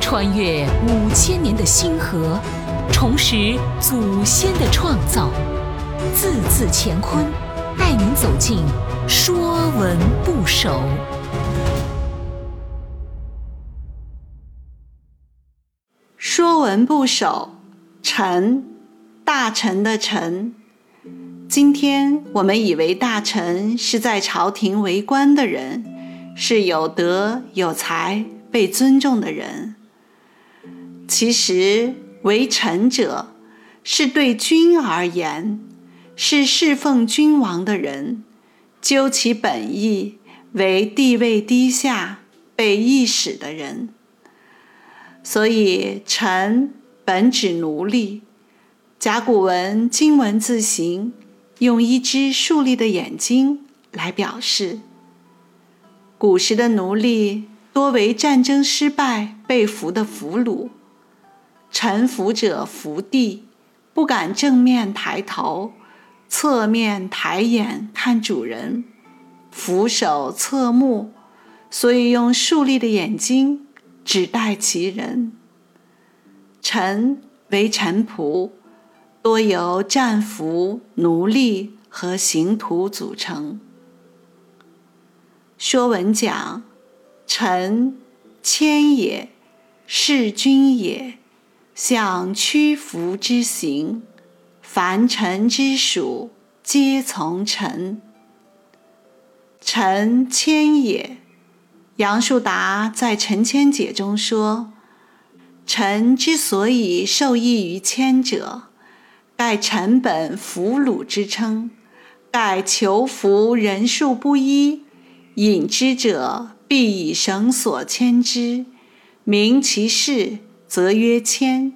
穿越五千年的星河，重拾祖先的创造，字字乾坤，带您走进《说文不首》。《说文不首》，臣，大臣的臣。今天我们以为大臣是在朝廷为官的人，是有德有才、被尊重的人。其实，为臣者是对君而言，是侍奉君王的人。究其本意，为地位低下、被役使的人。所以，臣本指奴隶。甲骨文金文字形。用一只竖立的眼睛来表示。古时的奴隶多为战争失败被俘的俘虏，臣服者伏地，不敢正面抬头，侧面抬眼看主人，俯首侧目，所以用竖立的眼睛指代其人。臣为臣仆。多由战俘、奴隶和刑徒组成。说文讲：“臣，谦也，事君也，向屈服之行。凡臣之属，皆从臣。臣谦也。”杨树达在《陈谦解》中说：“臣之所以受益于谦者。”盖臣本俘虏之称，盖求服人数不一，引之者必以绳索牵之。明其事，则曰牵；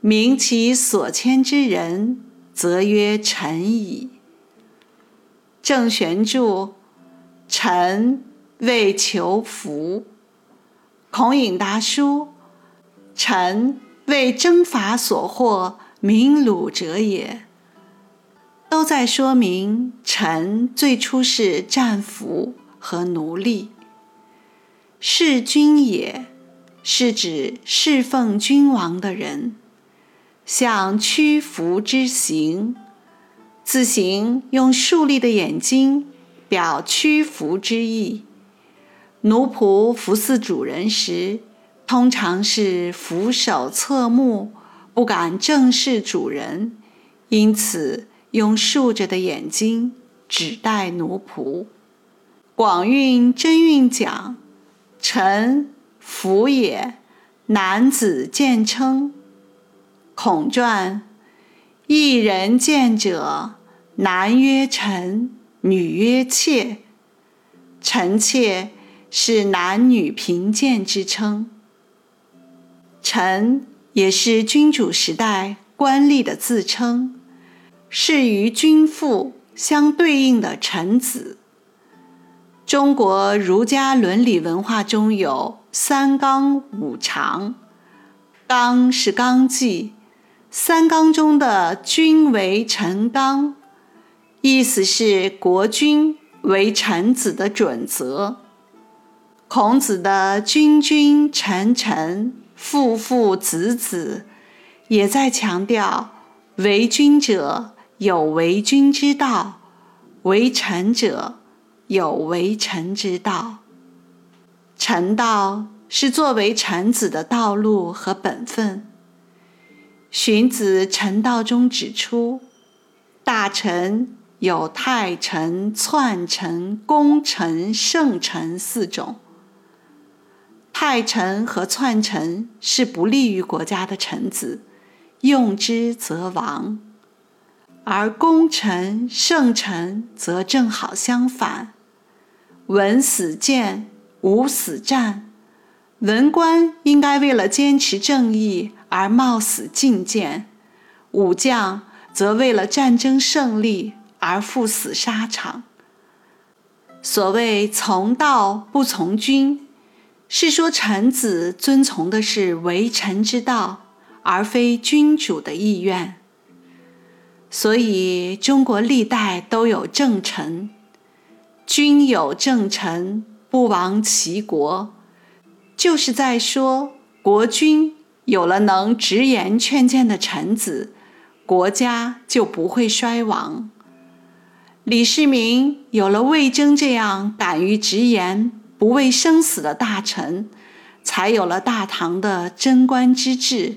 明其所牵之人，则曰臣矣。郑玄注：臣为囚俘。孔颖达书：臣为征伐所获。名虏者也，都在说明臣最初是战俘和奴隶。事君也是指侍奉君王的人，像屈服之行，字形用竖立的眼睛表屈服之意。奴仆服侍主人时，通常是俯首侧目。不敢正视主人，因此用竖着的眼睛指代奴仆。广韵真韵讲：“臣服也，男子见称。”孔传：“一人见者，男曰臣，女曰妾。臣妾是男女平贱之称。臣。”也是君主时代官吏的自称，是与君父相对应的臣子。中国儒家伦理文化中有三纲五常，纲是纲纪，三纲中的君为臣纲，意思是国君为臣子的准则。孔子的君君臣臣。父父子子，也在强调：为君者有为君之道，为臣者有为臣之道。臣道是作为臣子的道路和本分。荀子《臣道》中指出，大臣有太臣、篡臣、功臣、圣臣四种。太臣和篡臣是不利于国家的臣子，用之则亡；而功臣、圣臣则正好相反，文死谏，武死战。文官应该为了坚持正义而冒死进谏，武将则为了战争胜利而赴死沙场。所谓从道不从君。是说臣子遵从的是为臣之道，而非君主的意愿。所以中国历代都有正臣，君有正臣，不亡其国；就是在说国君有了能直言劝谏的臣子，国家就不会衰亡；李世民有了魏征这样敢于直言、不畏生死的大臣，才有了大唐的贞观之治。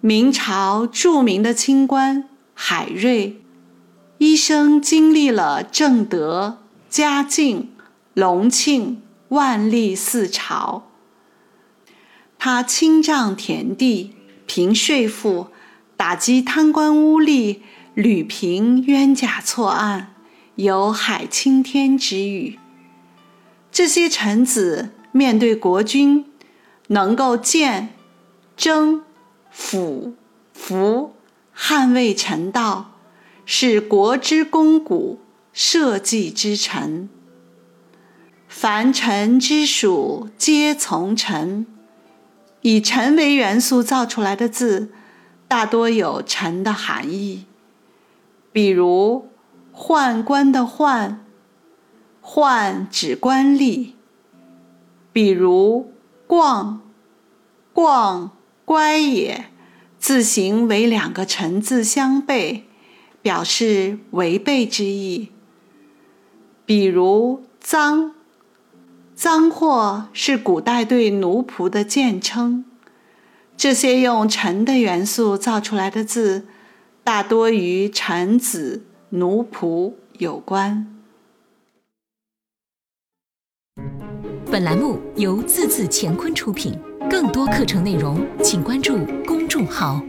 明朝著名的清官海瑞，一生经历了正德、嘉靖、隆庆、万历四朝。他清丈田地，平税赋，打击贪官污吏，屡平冤假错案，有海青天之誉。这些臣子面对国君，能够见、征。辅服捍卫臣道，是国之肱骨，社稷之臣。凡臣之属，皆从臣。以臣为元素造出来的字，大多有臣的含义。比如“宦官”的“宦”，“宦”指官吏；比如“逛”，“逛”。乖也，字形为两个臣字相背，表示违背之意。比如脏”，“脏货是古代对奴仆的贱称。这些用臣的元素造出来的字，大多与臣子、奴仆有关。本栏目由字字乾坤出品。更多课程内容，请关注公众号。